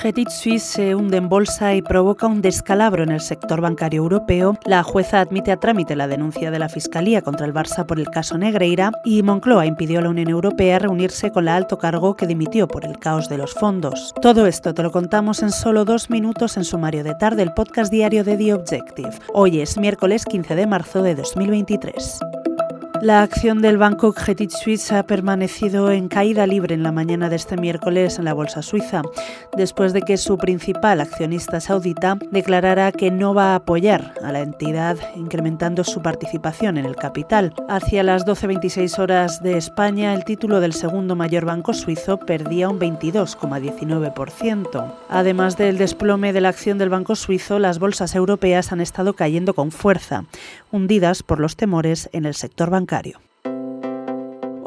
Credit Suisse se hunde en bolsa y provoca un descalabro en el sector bancario europeo. La jueza admite a trámite la denuncia de la Fiscalía contra el Barça por el caso Negreira y Moncloa impidió a la Unión Europea reunirse con la alto cargo que dimitió por el caos de los fondos. Todo esto te lo contamos en solo dos minutos en sumario de tarde, el podcast diario de The Objective. Hoy es miércoles 15 de marzo de 2023. La acción del banco Credit Suisse ha permanecido en caída libre en la mañana de este miércoles en la bolsa suiza, después de que su principal accionista saudita declarara que no va a apoyar a la entidad incrementando su participación en el capital. Hacia las 12.26 horas de España, el título del segundo mayor banco suizo perdía un 22,19%. Además del desplome de la acción del banco suizo, las bolsas europeas han estado cayendo con fuerza, hundidas por los temores en el sector bancario.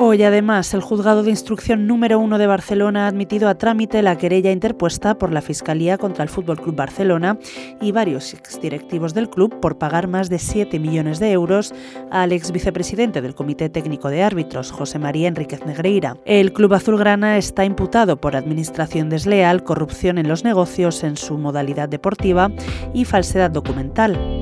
Hoy, además, el juzgado de instrucción número uno de Barcelona ha admitido a trámite la querella interpuesta por la Fiscalía contra el Fútbol Club Barcelona y varios exdirectivos del club por pagar más de 7 millones de euros al ex vicepresidente del Comité Técnico de Árbitros, José María Enríquez Negreira. El club azulgrana está imputado por administración desleal, corrupción en los negocios en su modalidad deportiva y falsedad documental.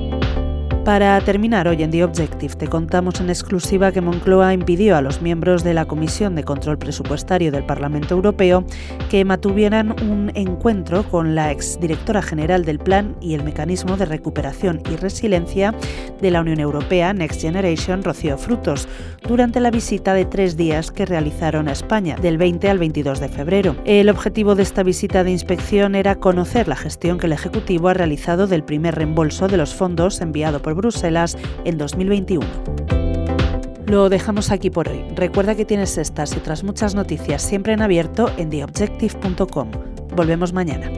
Para terminar hoy en The Objective, te contamos en exclusiva que Moncloa impidió a los miembros de la Comisión de Control Presupuestario del Parlamento Europeo que mantuvieran un encuentro con la exdirectora general del Plan y el Mecanismo de Recuperación y Resiliencia de la Unión Europea, Next Generation, Rocío Frutos, durante la visita de tres días que realizaron a España, del 20 al 22 de febrero. El objetivo de esta visita de inspección era conocer la gestión que el Ejecutivo ha realizado del primer reembolso de los fondos enviado por Bruselas en 2021. Lo dejamos aquí por hoy. Recuerda que tienes estas y otras muchas noticias siempre en abierto en theobjective.com. Volvemos mañana.